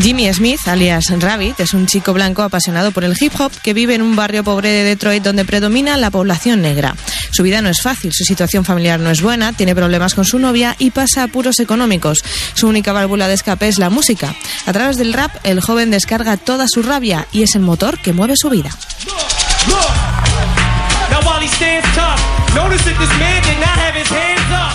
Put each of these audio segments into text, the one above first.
Jimmy Smith, alias Rabbit, es un chico blanco apasionado por el hip hop que vive en un barrio pobre de Detroit donde predomina la población negra. Su vida no es fácil, su situación familiar no es buena, tiene problemas con su novia y pasa apuros económicos. Su única válvula de escape es la música. A través del rap, el joven descarga toda su rabia y es el motor que mueve su vida.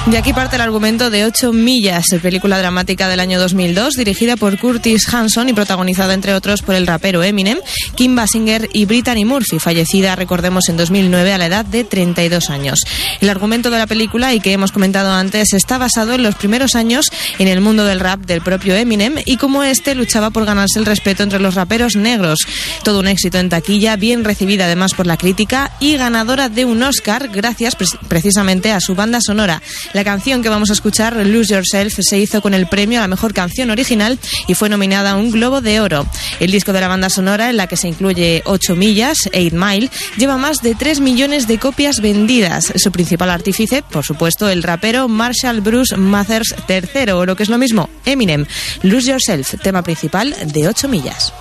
De aquí parte el argumento de 8 millas, película dramática del año 2002, dirigida por Curtis Hanson y protagonizada entre otros por el rapero Eminem, Kim Basinger y Brittany Murphy, fallecida, recordemos, en 2009 a la edad de 32 años. El argumento de la película, y que hemos comentado antes, está basado en los primeros años en el mundo del rap del propio Eminem y cómo este luchaba por ganarse el respeto entre los raperos negros. Todo un éxito en taquilla, bien recibida además por la crítica y ganadora de un Oscar gracias precisamente a su banda sonora. La canción que vamos a escuchar, Lose Yourself, se hizo con el premio a la mejor canción original y fue nominada a un Globo de Oro. El disco de la banda sonora, en la que se incluye 8 millas, 8 Mile, lleva más de 3 millones de copias vendidas. Su principal artífice, por supuesto, el rapero Marshall Bruce Mathers III, o lo que es lo mismo, Eminem. Lose Yourself, tema principal de 8 millas.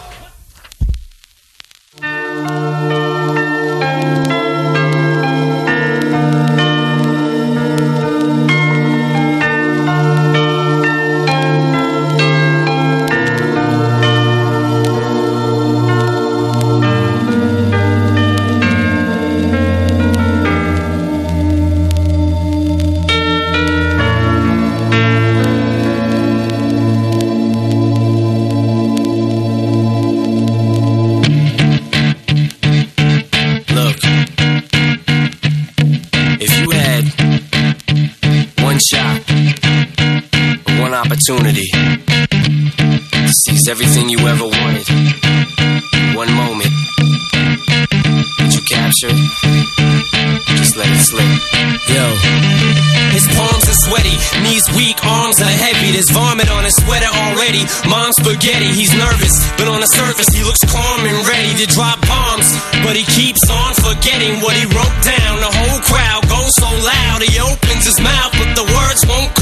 Opportunity to seize everything you ever wanted. One moment. Did you capture it? Just let it slip. Yo. His palms are sweaty, knees weak, arms are heavy. There's vomit on his sweater already. Mom's spaghetti, he's nervous, but on the surface he looks calm and ready to drop bombs. But he keeps on forgetting what he wrote down. The whole crowd goes so loud, he opens his mouth, but the words won't come